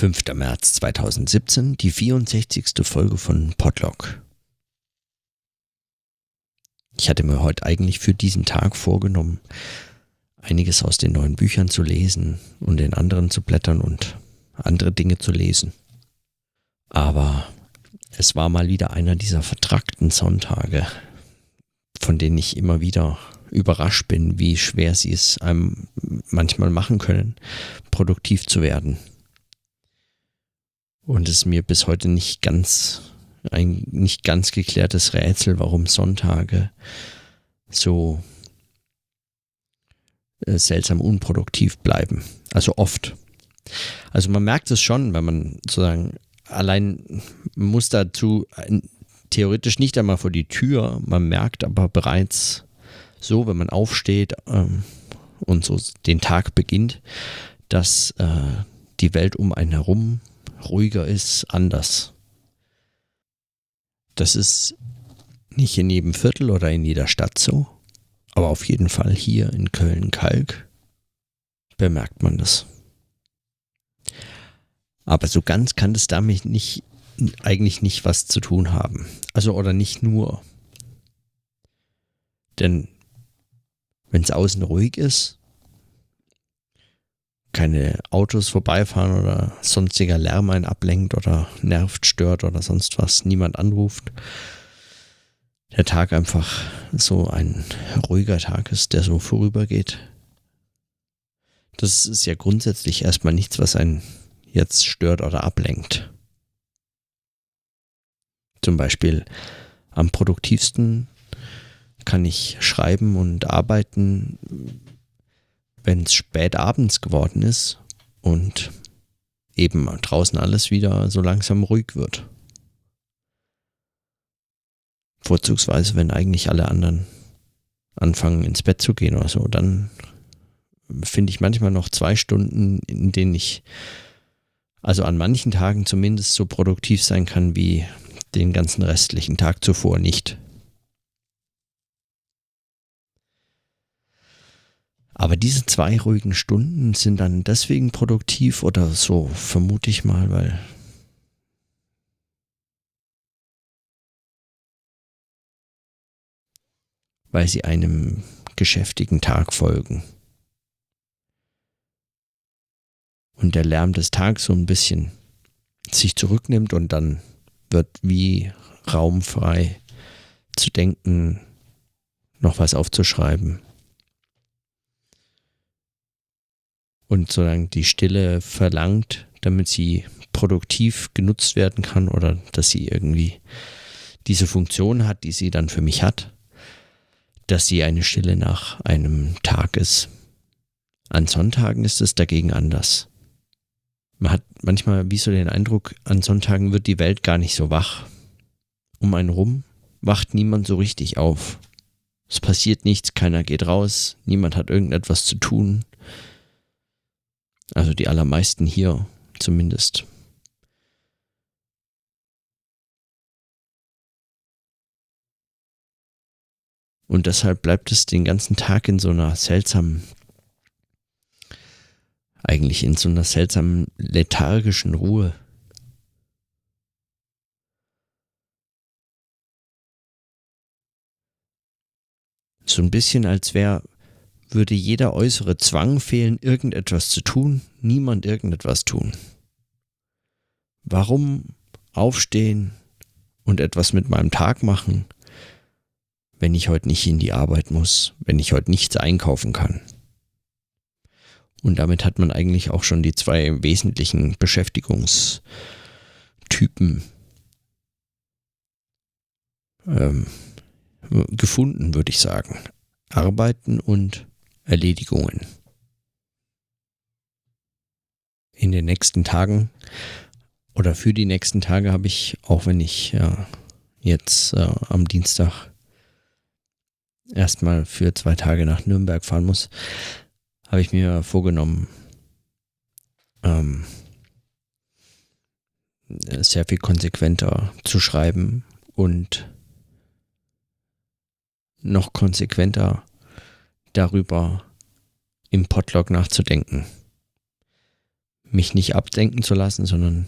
5. März 2017, die 64. Folge von Podlog. Ich hatte mir heute eigentlich für diesen Tag vorgenommen, einiges aus den neuen Büchern zu lesen und in anderen zu blättern und andere Dinge zu lesen. Aber es war mal wieder einer dieser vertrackten Sonntage, von denen ich immer wieder überrascht bin, wie schwer sie es einem manchmal machen können, produktiv zu werden. Und es ist mir bis heute nicht ganz, ein nicht ganz geklärtes Rätsel, warum Sonntage so äh, seltsam unproduktiv bleiben. Also oft. Also man merkt es schon, wenn man sozusagen allein muss dazu theoretisch nicht einmal vor die Tür, man merkt aber bereits so, wenn man aufsteht ähm, und so den Tag beginnt, dass äh, die Welt um einen herum ruhiger ist, anders. Das ist nicht in jedem Viertel oder in jeder Stadt so, aber auf jeden Fall hier in Köln-Kalk bemerkt man das. Aber so ganz kann das damit nicht, eigentlich nicht was zu tun haben. Also oder nicht nur. Denn wenn es außen ruhig ist, keine Autos vorbeifahren oder sonstiger Lärm einen ablenkt oder nervt, stört oder sonst was, niemand anruft. Der Tag einfach so ein ruhiger Tag ist, der so vorübergeht. Das ist ja grundsätzlich erstmal nichts, was einen jetzt stört oder ablenkt. Zum Beispiel am produktivsten kann ich schreiben und arbeiten, wenn es spät abends geworden ist und eben draußen alles wieder so langsam ruhig wird. Vorzugsweise, wenn eigentlich alle anderen anfangen ins Bett zu gehen oder so, dann finde ich manchmal noch zwei Stunden, in denen ich also an manchen Tagen zumindest so produktiv sein kann wie den ganzen restlichen Tag zuvor nicht. Aber diese zwei ruhigen Stunden sind dann deswegen produktiv oder so, vermute ich mal, weil weil sie einem geschäftigen Tag folgen. Und der Lärm des Tages so ein bisschen sich zurücknimmt und dann wird wie raumfrei zu denken, noch was aufzuschreiben, und solange die Stille verlangt, damit sie produktiv genutzt werden kann oder dass sie irgendwie diese Funktion hat, die sie dann für mich hat, dass sie eine Stille nach einem Tag ist. An Sonntagen ist es dagegen anders. Man hat manchmal wie so den Eindruck, an Sonntagen wird die Welt gar nicht so wach. Um einen rum wacht niemand so richtig auf. Es passiert nichts, keiner geht raus, niemand hat irgendetwas zu tun, also die allermeisten hier zumindest. Und deshalb bleibt es den ganzen Tag in so einer seltsamen, eigentlich in so einer seltsamen lethargischen Ruhe. So ein bisschen als wäre würde jeder äußere Zwang fehlen, irgendetwas zu tun, niemand irgendetwas tun. Warum aufstehen und etwas mit meinem Tag machen, wenn ich heute nicht in die Arbeit muss, wenn ich heute nichts einkaufen kann? Und damit hat man eigentlich auch schon die zwei wesentlichen Beschäftigungstypen ähm, gefunden, würde ich sagen. Arbeiten und Erledigungen. In den nächsten Tagen oder für die nächsten Tage habe ich, auch wenn ich ja, jetzt äh, am Dienstag erstmal für zwei Tage nach Nürnberg fahren muss, habe ich mir vorgenommen, ähm, sehr viel konsequenter zu schreiben und noch konsequenter darüber im Podlog nachzudenken. mich nicht abdenken zu lassen, sondern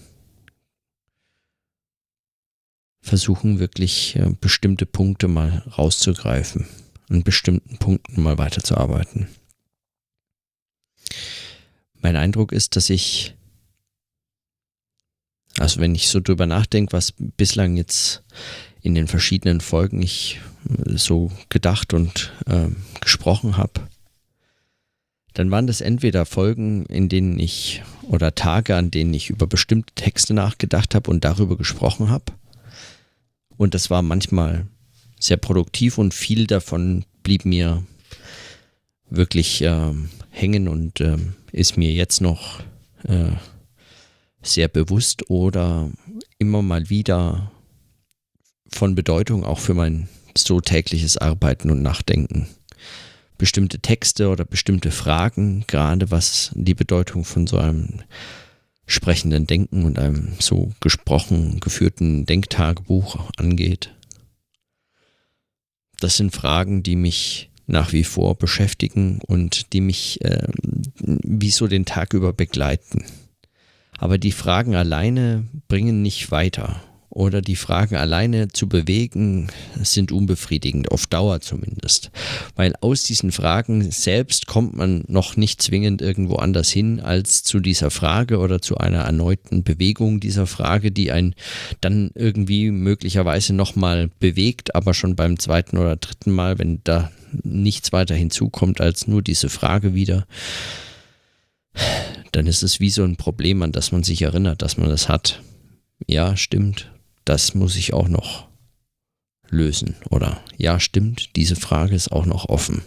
versuchen wirklich äh, bestimmte Punkte mal rauszugreifen, an bestimmten Punkten mal weiterzuarbeiten. Mein Eindruck ist, dass ich, also wenn ich so drüber nachdenke, was bislang jetzt in den verschiedenen Folgen ich äh, so gedacht und äh, gesprochen habe, dann waren das entweder Folgen, in denen ich oder Tage, an denen ich über bestimmte Texte nachgedacht habe und darüber gesprochen habe. Und das war manchmal sehr produktiv und viel davon blieb mir wirklich äh, hängen und äh, ist mir jetzt noch äh, sehr bewusst oder immer mal wieder von Bedeutung auch für mein so tägliches Arbeiten und Nachdenken bestimmte Texte oder bestimmte Fragen, gerade was die Bedeutung von so einem sprechenden Denken und einem so gesprochen geführten Denktagebuch angeht. Das sind Fragen, die mich nach wie vor beschäftigen und die mich äh, wie so den Tag über begleiten. Aber die Fragen alleine bringen nicht weiter oder die Fragen alleine zu bewegen sind unbefriedigend, auf Dauer zumindest. Weil aus diesen Fragen selbst kommt man noch nicht zwingend irgendwo anders hin als zu dieser Frage oder zu einer erneuten Bewegung dieser Frage, die einen dann irgendwie möglicherweise nochmal bewegt, aber schon beim zweiten oder dritten Mal, wenn da nichts weiter hinzukommt als nur diese Frage wieder dann ist es wie so ein Problem, an das man sich erinnert, dass man das hat. Ja, stimmt das muss ich auch noch lösen. Oder ja, stimmt, diese Frage ist auch noch offen.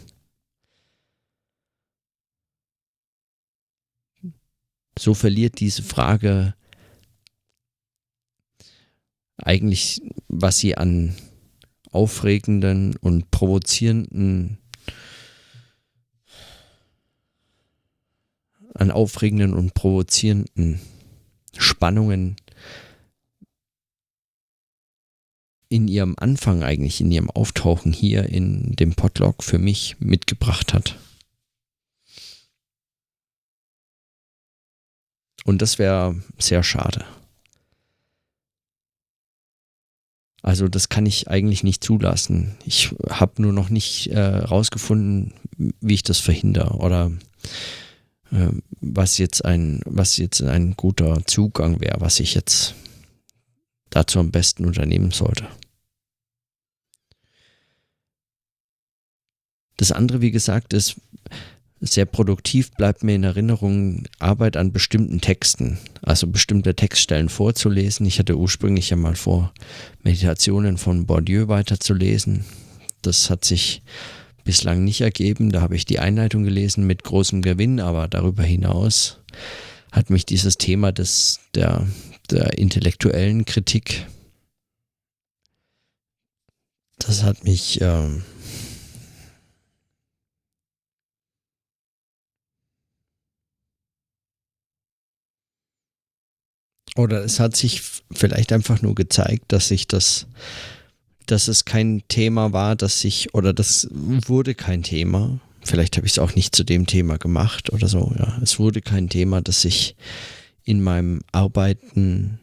So verliert diese Frage eigentlich, was sie an aufregenden und provozierenden an aufregenden und provozierenden Spannungen in ihrem Anfang eigentlich, in ihrem Auftauchen hier in dem Podlog für mich mitgebracht hat. Und das wäre sehr schade. Also das kann ich eigentlich nicht zulassen. Ich habe nur noch nicht äh, rausgefunden, wie ich das verhindere oder äh, was jetzt ein was jetzt ein guter Zugang wäre, was ich jetzt dazu am besten unternehmen sollte. Das andere, wie gesagt, ist sehr produktiv, bleibt mir in Erinnerung Arbeit an bestimmten Texten, also bestimmte Textstellen vorzulesen. Ich hatte ursprünglich ja mal vor, Meditationen von Bourdieu weiterzulesen. Das hat sich bislang nicht ergeben. Da habe ich die Einleitung gelesen mit großem Gewinn, aber darüber hinaus hat mich dieses Thema des, der, der intellektuellen Kritik, das hat mich ähm, oder es hat sich vielleicht einfach nur gezeigt, dass sich das, dass es kein Thema war, dass sich, oder das wurde kein Thema. Vielleicht habe ich es auch nicht zu dem Thema gemacht oder so, ja. Es wurde kein Thema, das sich in meinem Arbeiten,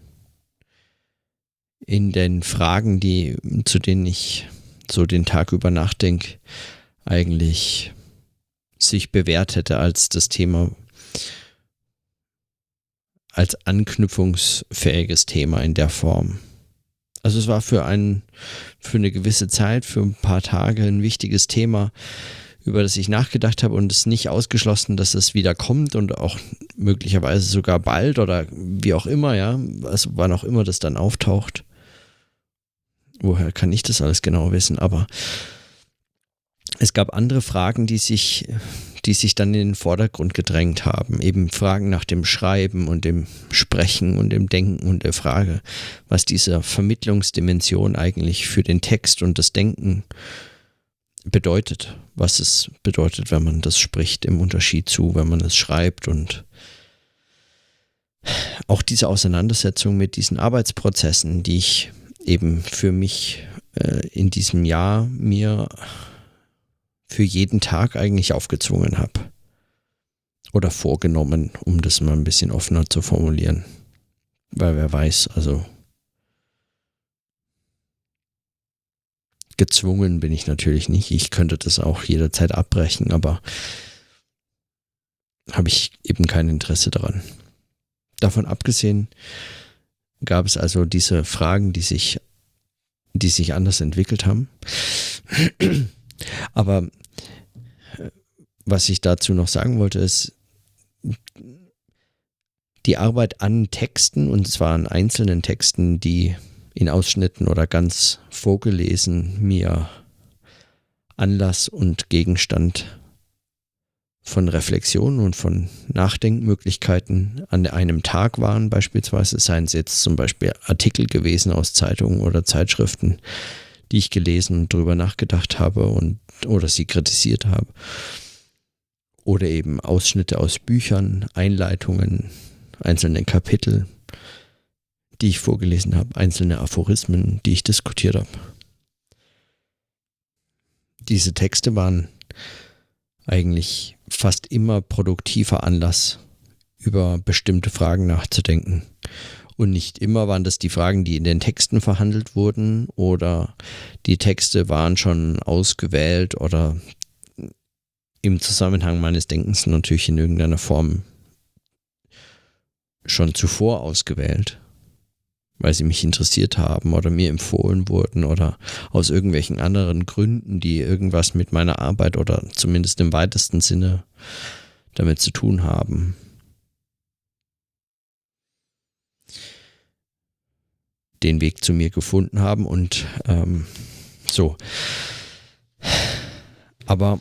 in den Fragen, die, zu denen ich so den Tag über nachdenke, eigentlich sich bewährt hätte als das Thema, als anknüpfungsfähiges Thema in der Form. Also es war für ein, für eine gewisse Zeit, für ein paar Tage ein wichtiges Thema, über das ich nachgedacht habe und es nicht ausgeschlossen, dass es wieder kommt und auch möglicherweise sogar bald oder wie auch immer, ja, also wann auch immer das dann auftaucht. Woher kann ich das alles genau wissen? Aber es gab andere Fragen, die sich, die sich dann in den Vordergrund gedrängt haben. Eben Fragen nach dem Schreiben und dem Sprechen und dem Denken und der Frage, was diese Vermittlungsdimension eigentlich für den Text und das Denken äh, bedeutet, was es bedeutet, wenn man das spricht, im Unterschied zu, wenn man es schreibt und auch diese Auseinandersetzung mit diesen Arbeitsprozessen, die ich eben für mich äh, in diesem Jahr mir für jeden Tag eigentlich aufgezwungen habe. oder vorgenommen, um das mal ein bisschen offener zu formulieren. Weil wer weiß, also gezwungen bin ich natürlich nicht. Ich könnte das auch jederzeit abbrechen, aber habe ich eben kein Interesse daran. Davon abgesehen gab es also diese Fragen, die sich, die sich anders entwickelt haben. Aber äh, was ich dazu noch sagen wollte, ist, die Arbeit an Texten, und zwar an einzelnen Texten, die in Ausschnitten oder ganz vorgelesen mir Anlass und Gegenstand von Reflexionen und von Nachdenkmöglichkeiten an einem Tag waren, beispielsweise, seien es jetzt zum Beispiel Artikel gewesen aus Zeitungen oder Zeitschriften, die ich gelesen und drüber nachgedacht habe und oder sie kritisiert habe. Oder eben Ausschnitte aus Büchern, Einleitungen, einzelne Kapitel, die ich vorgelesen habe, einzelne Aphorismen, die ich diskutiert habe. Diese Texte waren eigentlich fast immer produktiver Anlass, über bestimmte Fragen nachzudenken. Und nicht immer waren das die Fragen, die in den Texten verhandelt wurden oder die Texte waren schon ausgewählt oder im Zusammenhang meines Denkens natürlich in irgendeiner Form schon zuvor ausgewählt weil sie mich interessiert haben oder mir empfohlen wurden oder aus irgendwelchen anderen Gründen, die irgendwas mit meiner Arbeit oder zumindest im weitesten Sinne damit zu tun haben. den Weg zu mir gefunden haben und ähm, so. Aber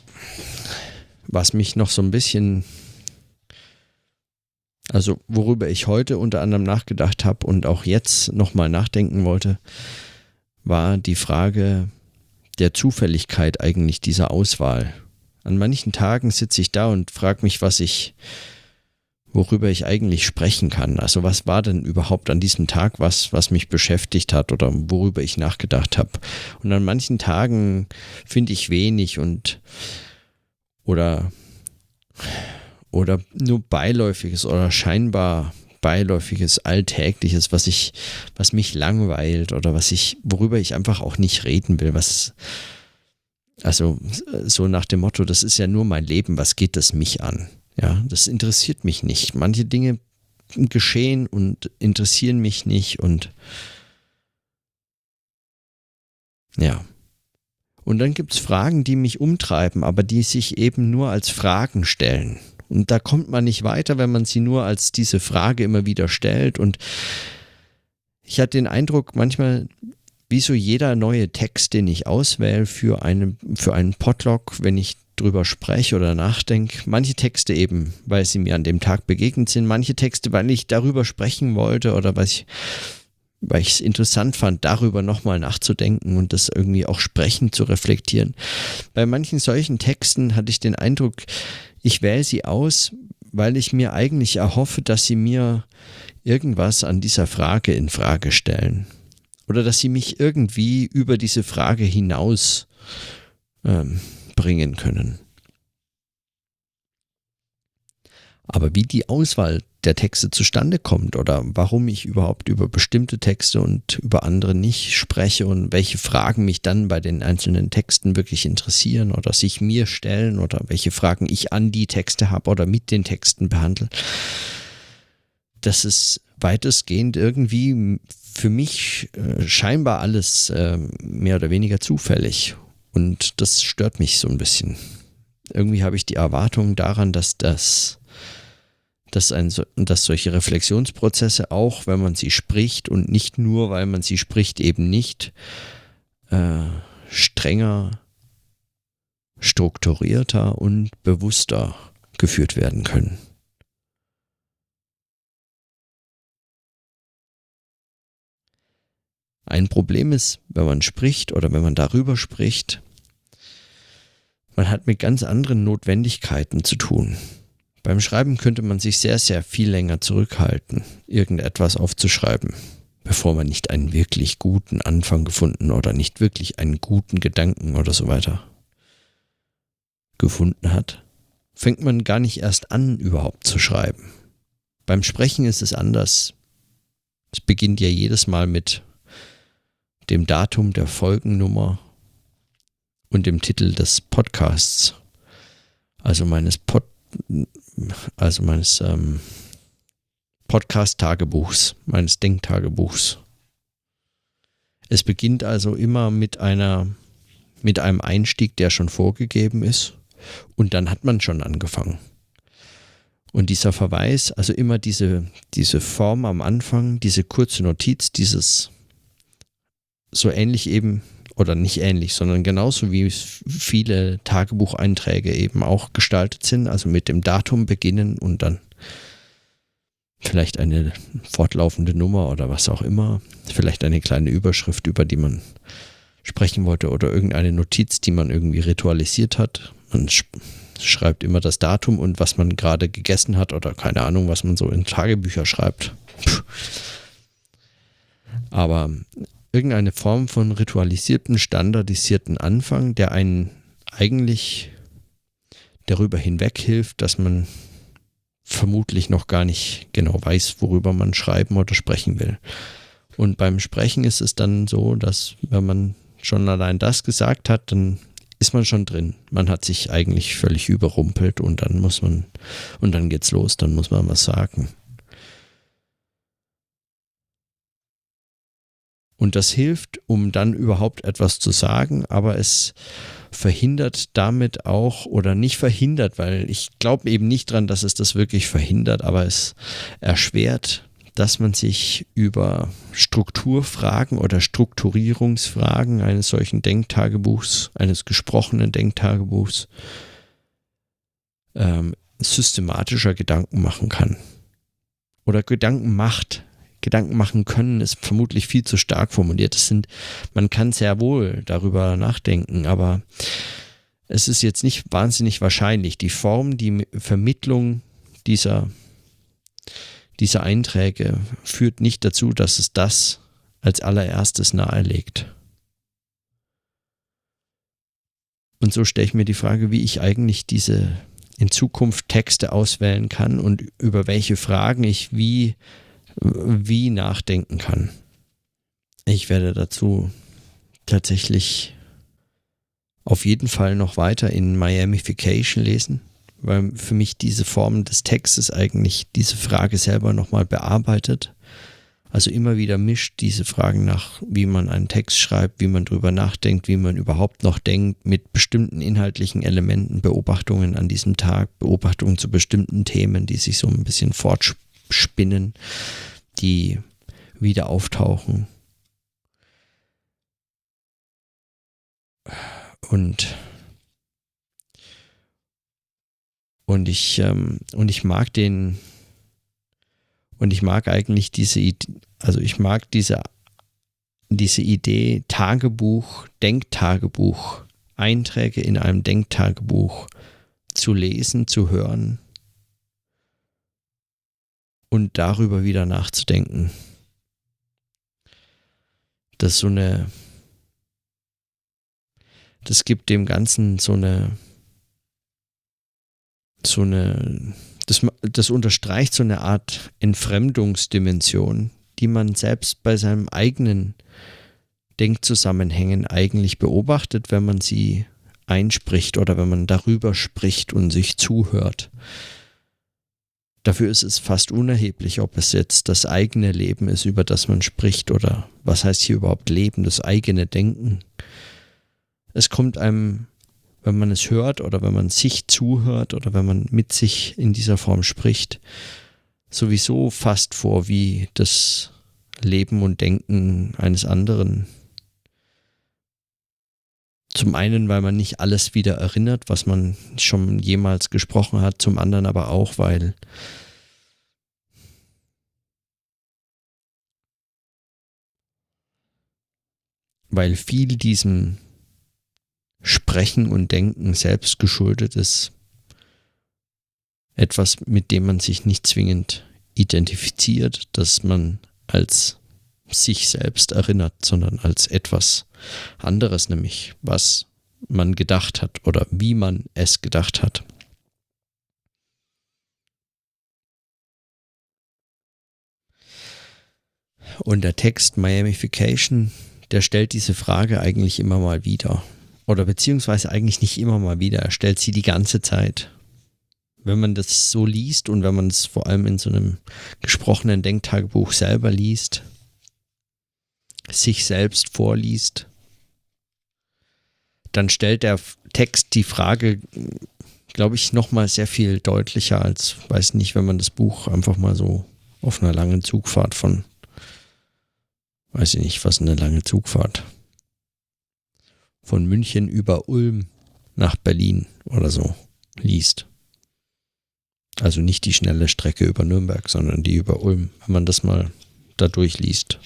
was mich noch so ein bisschen also worüber ich heute unter anderem nachgedacht habe und auch jetzt nochmal nachdenken wollte, war die Frage der Zufälligkeit eigentlich dieser Auswahl. An manchen Tagen sitze ich da und frage mich, was ich, worüber ich eigentlich sprechen kann. Also was war denn überhaupt an diesem Tag was, was mich beschäftigt hat oder worüber ich nachgedacht habe. Und an manchen Tagen finde ich wenig und oder oder nur beiläufiges oder scheinbar beiläufiges, alltägliches, was ich, was mich langweilt oder was ich, worüber ich einfach auch nicht reden will, was, also so nach dem Motto, das ist ja nur mein Leben, was geht das mich an? Ja, das interessiert mich nicht. Manche Dinge geschehen und interessieren mich nicht und ja. Und dann gibt es Fragen, die mich umtreiben, aber die sich eben nur als Fragen stellen. Und da kommt man nicht weiter, wenn man sie nur als diese Frage immer wieder stellt. Und ich hatte den Eindruck, manchmal, wie so jeder neue Text, den ich auswähle für, eine, für einen Podlog, wenn ich drüber spreche oder nachdenke. Manche Texte eben, weil sie mir an dem Tag begegnet sind, manche Texte, weil ich darüber sprechen wollte oder weil ich weil ich es interessant fand, darüber nochmal nachzudenken und das irgendwie auch sprechend zu reflektieren. Bei manchen solchen Texten hatte ich den Eindruck, ich wähle sie aus, weil ich mir eigentlich erhoffe, dass sie mir irgendwas an dieser Frage in Frage stellen. Oder dass sie mich irgendwie über diese Frage hinaus ähm, bringen können. Aber wie die Auswahl der Texte zustande kommt oder warum ich überhaupt über bestimmte Texte und über andere nicht spreche und welche Fragen mich dann bei den einzelnen Texten wirklich interessieren oder sich mir stellen oder welche Fragen ich an die Texte habe oder mit den Texten behandle. Das ist weitestgehend irgendwie für mich äh, scheinbar alles äh, mehr oder weniger zufällig und das stört mich so ein bisschen. Irgendwie habe ich die Erwartung daran, dass das dass, ein, dass solche Reflexionsprozesse auch, wenn man sie spricht und nicht nur, weil man sie spricht, eben nicht äh, strenger, strukturierter und bewusster geführt werden können. Ein Problem ist, wenn man spricht oder wenn man darüber spricht, man hat mit ganz anderen Notwendigkeiten zu tun. Beim Schreiben könnte man sich sehr, sehr viel länger zurückhalten, irgendetwas aufzuschreiben, bevor man nicht einen wirklich guten Anfang gefunden oder nicht wirklich einen guten Gedanken oder so weiter gefunden hat. fängt man gar nicht erst an, überhaupt zu schreiben. Beim Sprechen ist es anders. Es beginnt ja jedes Mal mit dem Datum der Folgennummer und dem Titel des Podcasts, also meines Pod, also meines ähm, Podcast-Tagebuchs, meines Denktagebuchs. Es beginnt also immer mit einer, mit einem Einstieg, der schon vorgegeben ist, und dann hat man schon angefangen. Und dieser Verweis, also immer diese, diese Form am Anfang, diese kurze Notiz, dieses so ähnlich eben, oder nicht ähnlich, sondern genauso wie viele Tagebucheinträge eben auch gestaltet sind, also mit dem Datum beginnen und dann vielleicht eine fortlaufende Nummer oder was auch immer, vielleicht eine kleine Überschrift, über die man sprechen wollte oder irgendeine Notiz, die man irgendwie ritualisiert hat. Man schreibt immer das Datum und was man gerade gegessen hat oder keine Ahnung, was man so in Tagebücher schreibt. Aber irgendeine Form von ritualisierten, standardisierten Anfang, der einen eigentlich darüber hinweg hilft, dass man vermutlich noch gar nicht genau weiß, worüber man schreiben oder sprechen will. Und beim Sprechen ist es dann so, dass wenn man schon allein das gesagt hat, dann ist man schon drin. Man hat sich eigentlich völlig überrumpelt und dann muss man, und dann geht's los, dann muss man was sagen. Und das hilft, um dann überhaupt etwas zu sagen, aber es verhindert damit auch oder nicht verhindert, weil ich glaube eben nicht dran, dass es das wirklich verhindert, aber es erschwert, dass man sich über Strukturfragen oder Strukturierungsfragen eines solchen Denktagebuchs, eines gesprochenen Denktagebuchs, ähm, systematischer Gedanken machen kann. Oder Gedanken macht, Gedanken machen können, ist vermutlich viel zu stark formuliert. Es sind, man kann sehr wohl darüber nachdenken, aber es ist jetzt nicht wahnsinnig wahrscheinlich. Die Form, die Vermittlung dieser, dieser Einträge führt nicht dazu, dass es das als allererstes nahelegt. Und so stelle ich mir die Frage, wie ich eigentlich diese in Zukunft Texte auswählen kann und über welche Fragen ich wie wie nachdenken kann. Ich werde dazu tatsächlich auf jeden Fall noch weiter in Miamification lesen, weil für mich diese Form des Textes eigentlich diese Frage selber nochmal bearbeitet. Also immer wieder mischt diese Fragen nach, wie man einen Text schreibt, wie man drüber nachdenkt, wie man überhaupt noch denkt, mit bestimmten inhaltlichen Elementen, Beobachtungen an diesem Tag, Beobachtungen zu bestimmten Themen, die sich so ein bisschen fortspielen Spinnen, die wieder auftauchen. Und und ich ähm, und ich mag den und ich mag eigentlich diese also ich mag diese diese Idee Tagebuch, Denktagebuch, Einträge in einem Denktagebuch zu lesen, zu hören und darüber wieder nachzudenken. Das so eine, das gibt dem Ganzen so eine, so eine, das, das unterstreicht so eine Art Entfremdungsdimension, die man selbst bei seinem eigenen Denkzusammenhängen eigentlich beobachtet, wenn man sie einspricht oder wenn man darüber spricht und sich zuhört. Dafür ist es fast unerheblich, ob es jetzt das eigene Leben ist, über das man spricht, oder was heißt hier überhaupt Leben, das eigene Denken. Es kommt einem, wenn man es hört oder wenn man sich zuhört oder wenn man mit sich in dieser Form spricht, sowieso fast vor wie das Leben und Denken eines anderen zum einen, weil man nicht alles wieder erinnert, was man schon jemals gesprochen hat, zum anderen aber auch, weil weil viel diesem Sprechen und Denken selbst geschuldet ist. Etwas, mit dem man sich nicht zwingend identifiziert, dass man als sich selbst erinnert, sondern als etwas anderes, nämlich was man gedacht hat oder wie man es gedacht hat. Und der Text Miamification, der stellt diese Frage eigentlich immer mal wieder. Oder beziehungsweise eigentlich nicht immer mal wieder, er stellt sie die ganze Zeit. Wenn man das so liest und wenn man es vor allem in so einem gesprochenen Denktagebuch selber liest, sich selbst vorliest, dann stellt der Text die Frage, glaube ich, nochmal sehr viel deutlicher als, weiß nicht, wenn man das Buch einfach mal so auf einer langen Zugfahrt von, weiß ich nicht, was eine lange Zugfahrt, von München über Ulm nach Berlin oder so liest. Also nicht die schnelle Strecke über Nürnberg, sondern die über Ulm, wenn man das mal da durchliest.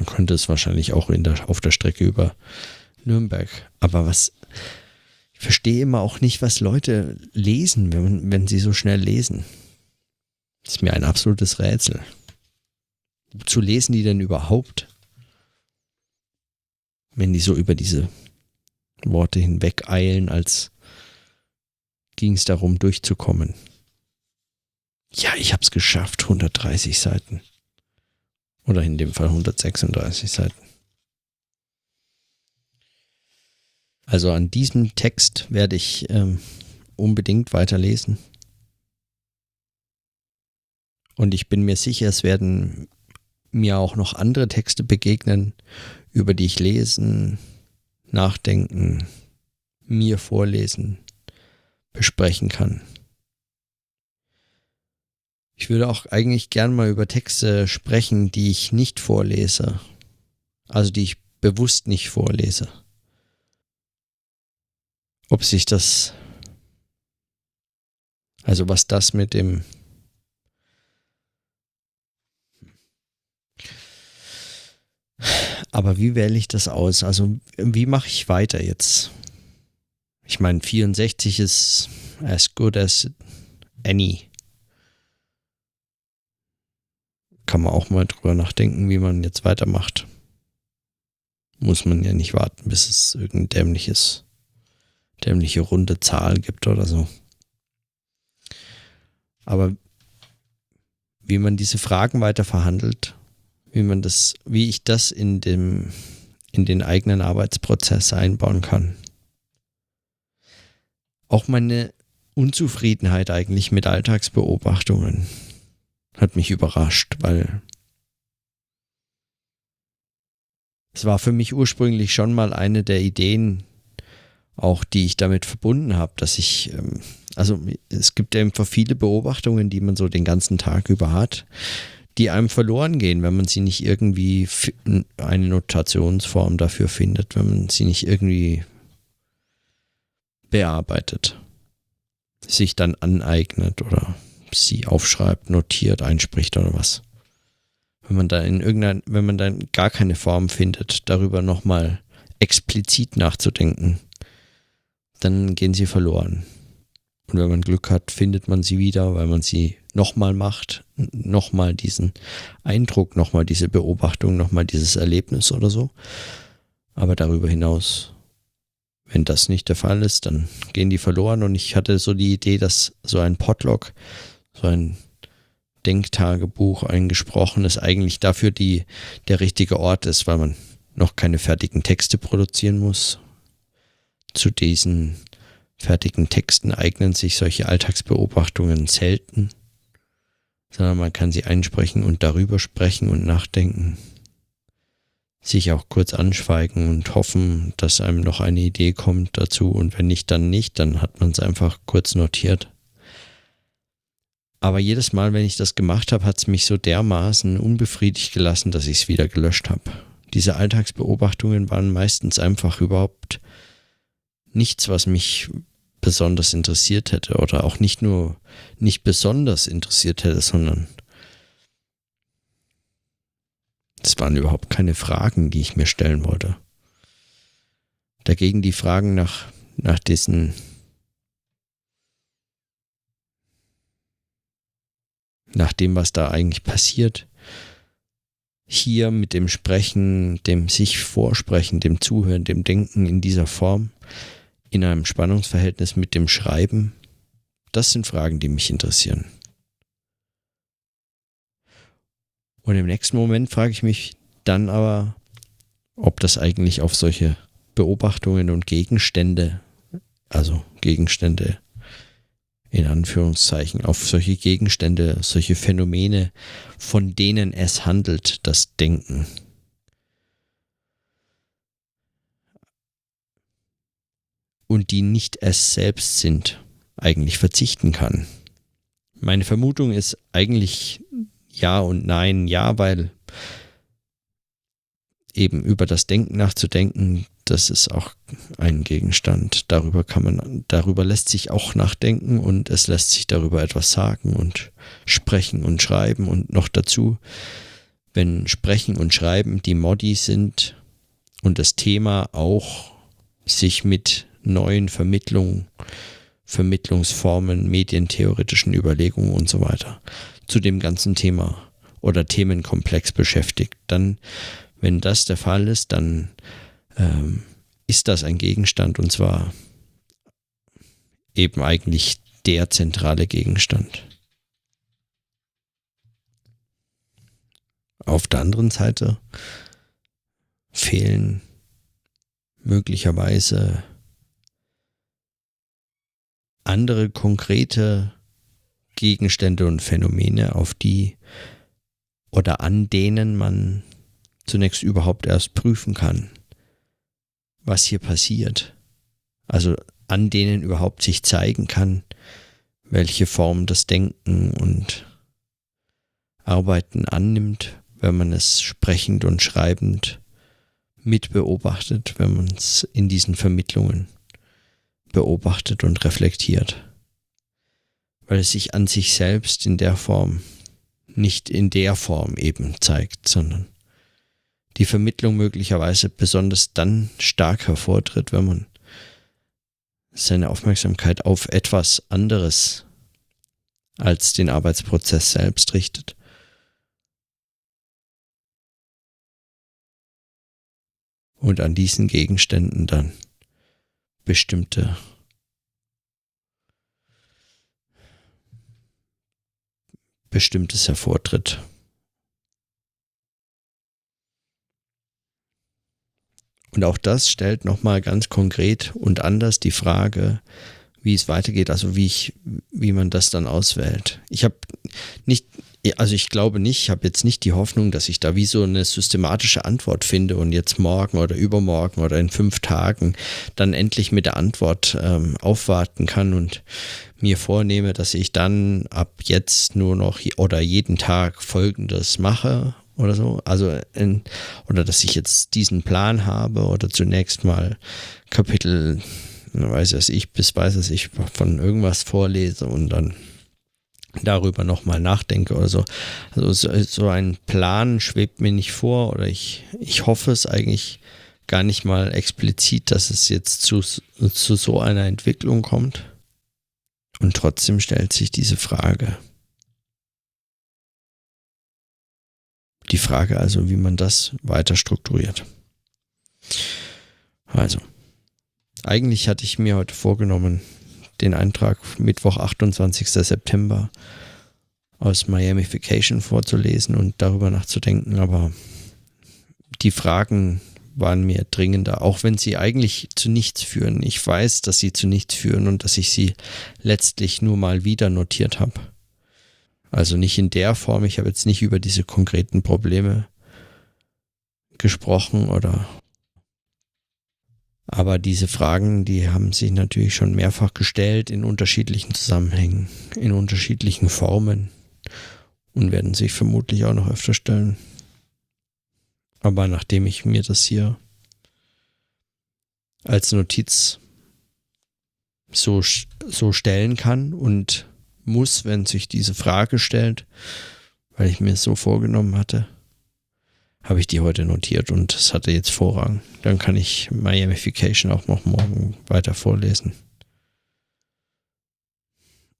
Man könnte es wahrscheinlich auch in der, auf der Strecke über Nürnberg. Aber was, ich verstehe immer auch nicht, was Leute lesen, wenn, wenn sie so schnell lesen. Das ist mir ein absolutes Rätsel. Wozu lesen die denn überhaupt? Wenn die so über diese Worte hinweg eilen, als ging es darum, durchzukommen. Ja, ich habe es geschafft, 130 Seiten. Oder in dem Fall 136 Seiten. Also an diesem Text werde ich ähm, unbedingt weiterlesen. Und ich bin mir sicher, es werden mir auch noch andere Texte begegnen, über die ich lesen, nachdenken, mir vorlesen, besprechen kann. Ich würde auch eigentlich gern mal über Texte sprechen, die ich nicht vorlese. Also die ich bewusst nicht vorlese. Ob sich das, also was das mit dem Aber wie wähle ich das aus? Also wie mache ich weiter jetzt? Ich meine, 64 ist as good as any kann man auch mal drüber nachdenken, wie man jetzt weitermacht. Muss man ja nicht warten, bis es irgendein dämliches, dämliche runde Zahl gibt oder so. Aber wie man diese Fragen weiter verhandelt, wie man das, wie ich das in dem, in den eigenen Arbeitsprozess einbauen kann. Auch meine Unzufriedenheit eigentlich mit Alltagsbeobachtungen hat mich überrascht, weil es war für mich ursprünglich schon mal eine der Ideen, auch die ich damit verbunden habe, dass ich, ähm, also es gibt ja einfach viele Beobachtungen, die man so den ganzen Tag über hat, die einem verloren gehen, wenn man sie nicht irgendwie eine Notationsform dafür findet, wenn man sie nicht irgendwie bearbeitet, sich dann aneignet oder sie aufschreibt, notiert, einspricht oder was. Wenn man da in irgendein, wenn man dann gar keine Form findet, darüber nochmal explizit nachzudenken, dann gehen sie verloren. Und wenn man Glück hat, findet man sie wieder, weil man sie nochmal macht, nochmal diesen Eindruck, nochmal diese Beobachtung, nochmal dieses Erlebnis oder so. Aber darüber hinaus wenn das nicht der Fall ist, dann gehen die verloren. Und ich hatte so die Idee, dass so ein Podlog so ein Denktagebuch, ein gesprochenes, eigentlich dafür die, der richtige Ort ist, weil man noch keine fertigen Texte produzieren muss. Zu diesen fertigen Texten eignen sich solche Alltagsbeobachtungen selten, sondern man kann sie einsprechen und darüber sprechen und nachdenken, sich auch kurz anschweigen und hoffen, dass einem noch eine Idee kommt dazu und wenn nicht, dann nicht, dann hat man es einfach kurz notiert. Aber jedes Mal, wenn ich das gemacht habe, hat es mich so dermaßen unbefriedigt gelassen, dass ich es wieder gelöscht habe. Diese Alltagsbeobachtungen waren meistens einfach überhaupt nichts, was mich besonders interessiert hätte oder auch nicht nur nicht besonders interessiert hätte, sondern es waren überhaupt keine Fragen, die ich mir stellen wollte. Dagegen die Fragen nach, nach diesen nach dem, was da eigentlich passiert. Hier mit dem Sprechen, dem sich Vorsprechen, dem Zuhören, dem Denken in dieser Form, in einem Spannungsverhältnis mit dem Schreiben, das sind Fragen, die mich interessieren. Und im nächsten Moment frage ich mich dann aber, ob das eigentlich auf solche Beobachtungen und Gegenstände, also Gegenstände in Anführungszeichen, auf solche Gegenstände, solche Phänomene, von denen es handelt, das Denken. Und die nicht es selbst sind, eigentlich verzichten kann. Meine Vermutung ist eigentlich ja und nein, ja, weil eben über das Denken nachzudenken, das ist auch ein Gegenstand. Darüber kann man, darüber lässt sich auch nachdenken und es lässt sich darüber etwas sagen und sprechen und schreiben und noch dazu, wenn Sprechen und Schreiben die Modi sind und das Thema auch sich mit neuen Vermittlungen, Vermittlungsformen, medientheoretischen Überlegungen und so weiter zu dem ganzen Thema oder Themenkomplex beschäftigt, dann wenn das der Fall ist, dann ähm, ist das ein Gegenstand und zwar eben eigentlich der zentrale Gegenstand. Auf der anderen Seite fehlen möglicherweise andere konkrete Gegenstände und Phänomene, auf die oder an denen man zunächst überhaupt erst prüfen kann, was hier passiert. Also an denen überhaupt sich zeigen kann, welche Form das Denken und Arbeiten annimmt, wenn man es sprechend und schreibend mitbeobachtet, wenn man es in diesen Vermittlungen beobachtet und reflektiert. Weil es sich an sich selbst in der Form, nicht in der Form eben zeigt, sondern die Vermittlung möglicherweise besonders dann stark hervortritt, wenn man seine Aufmerksamkeit auf etwas anderes als den Arbeitsprozess selbst richtet. Und an diesen Gegenständen dann bestimmte bestimmtes hervortritt. Und auch das stellt nochmal ganz konkret und anders die Frage, wie es weitergeht, also wie ich, wie man das dann auswählt. Ich habe nicht, also ich glaube nicht, ich habe jetzt nicht die Hoffnung, dass ich da wie so eine systematische Antwort finde und jetzt morgen oder übermorgen oder in fünf Tagen dann endlich mit der Antwort ähm, aufwarten kann und mir vornehme, dass ich dann ab jetzt nur noch oder jeden Tag Folgendes mache oder so. Also, in, oder dass ich jetzt diesen Plan habe oder zunächst mal Kapitel, weiß was ich, bis weiß was ich, von irgendwas vorlese und dann darüber nochmal nachdenke oder so. Also so, ein Plan schwebt mir nicht vor oder ich, ich hoffe es eigentlich gar nicht mal explizit, dass es jetzt zu, zu so einer Entwicklung kommt. Und trotzdem stellt sich diese Frage. Die Frage also, wie man das weiter strukturiert. Also, eigentlich hatte ich mir heute vorgenommen, den Eintrag Mittwoch, 28. September aus Miamification vorzulesen und darüber nachzudenken, aber die Fragen waren mir dringender, auch wenn sie eigentlich zu nichts führen. Ich weiß, dass sie zu nichts führen und dass ich sie letztlich nur mal wieder notiert habe. Also nicht in der Form, ich habe jetzt nicht über diese konkreten Probleme gesprochen oder aber diese Fragen, die haben sich natürlich schon mehrfach gestellt in unterschiedlichen Zusammenhängen, in unterschiedlichen Formen und werden sich vermutlich auch noch öfter stellen. Aber nachdem ich mir das hier als Notiz so, so stellen kann und muss, wenn sich diese Frage stellt, weil ich mir es so vorgenommen hatte, habe ich die heute notiert und es hatte jetzt Vorrang. Dann kann ich Miamification auch noch morgen weiter vorlesen.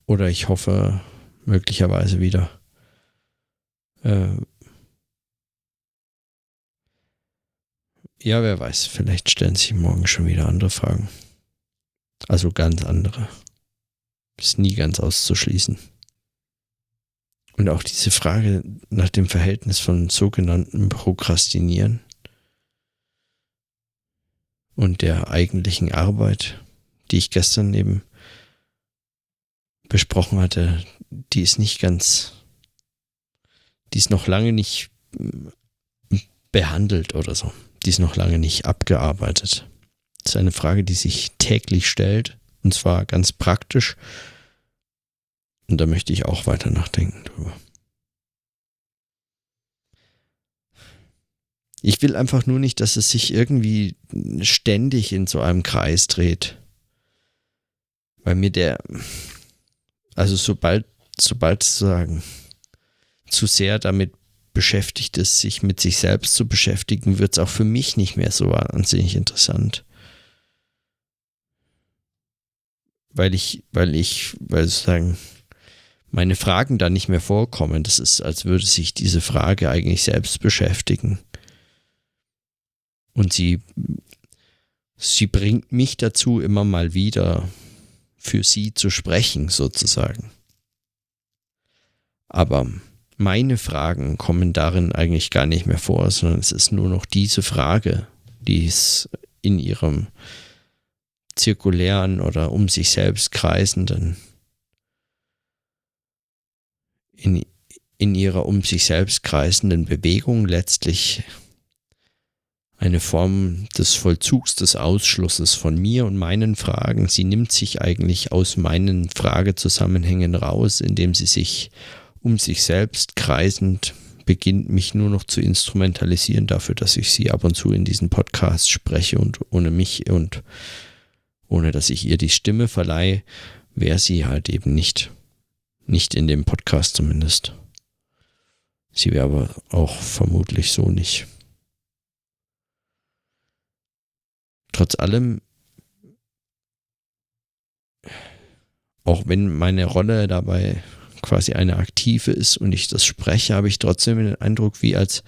Oder ich hoffe möglicherweise wieder. Äh, ja, wer weiß, vielleicht stellen sich morgen schon wieder andere Fragen. Also ganz andere. Ist nie ganz auszuschließen. Und auch diese Frage nach dem Verhältnis von sogenannten Prokrastinieren und der eigentlichen Arbeit, die ich gestern eben besprochen hatte, die ist nicht ganz, die ist noch lange nicht behandelt oder so. Die ist noch lange nicht abgearbeitet. Das ist eine Frage, die sich täglich stellt und zwar ganz praktisch. Und da möchte ich auch weiter nachdenken drüber. Ich will einfach nur nicht, dass es sich irgendwie ständig in so einem Kreis dreht. Weil mir der, also sobald, sobald sozusagen zu sehr damit beschäftigt ist, sich mit sich selbst zu beschäftigen, wird es auch für mich nicht mehr so wahnsinnig interessant. Weil ich, weil ich, weil sozusagen meine Fragen da nicht mehr vorkommen. Das ist, als würde sich diese Frage eigentlich selbst beschäftigen. Und sie, sie bringt mich dazu, immer mal wieder für sie zu sprechen, sozusagen. Aber meine Fragen kommen darin eigentlich gar nicht mehr vor, sondern es ist nur noch diese Frage, die es in ihrem zirkulären oder um sich selbst kreisenden, in, in ihrer um sich selbst kreisenden Bewegung letztlich eine Form des Vollzugs des Ausschlusses von mir und meinen Fragen. Sie nimmt sich eigentlich aus meinen Fragezusammenhängen raus, indem sie sich um sich selbst kreisend beginnt, mich nur noch zu instrumentalisieren dafür, dass ich sie ab und zu in diesen Podcast spreche und ohne mich und ohne dass ich ihr die Stimme verleihe, wäre sie halt eben nicht. Nicht in dem Podcast zumindest. Sie wäre aber auch vermutlich so nicht. trotz allem, auch wenn meine Rolle dabei quasi eine aktive ist und ich das spreche, habe ich trotzdem den Eindruck, wie als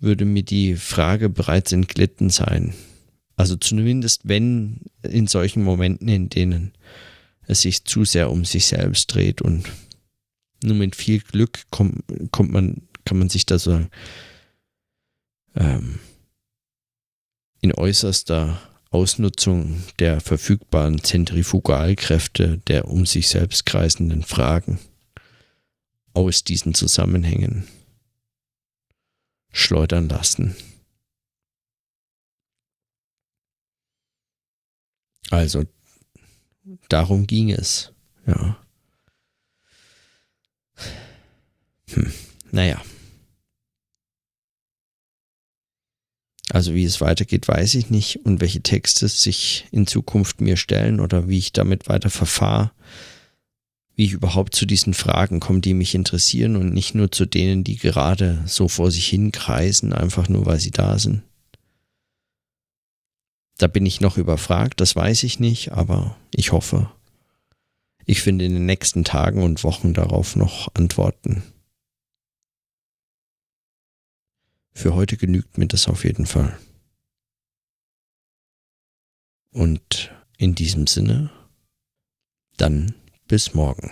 würde mir die Frage bereits entglitten sein. Also zumindest wenn in solchen Momenten, in denen es sich zu sehr um sich selbst dreht und nur mit viel Glück kommt, kommt man, kann man sich da so ähm, in äußerster Ausnutzung der verfügbaren Zentrifugalkräfte der um sich selbst kreisenden Fragen aus diesen Zusammenhängen schleudern lassen. Also darum ging es, ja. Hm, naja. Also wie es weitergeht, weiß ich nicht und welche Texte sich in Zukunft mir stellen oder wie ich damit weiter verfahre, wie ich überhaupt zu diesen Fragen komme, die mich interessieren und nicht nur zu denen, die gerade so vor sich hin kreisen, einfach nur weil sie da sind. Da bin ich noch überfragt, das weiß ich nicht, aber ich hoffe, ich finde in den nächsten Tagen und Wochen darauf noch Antworten. Für heute genügt mir das auf jeden Fall. Und in diesem Sinne, dann bis morgen.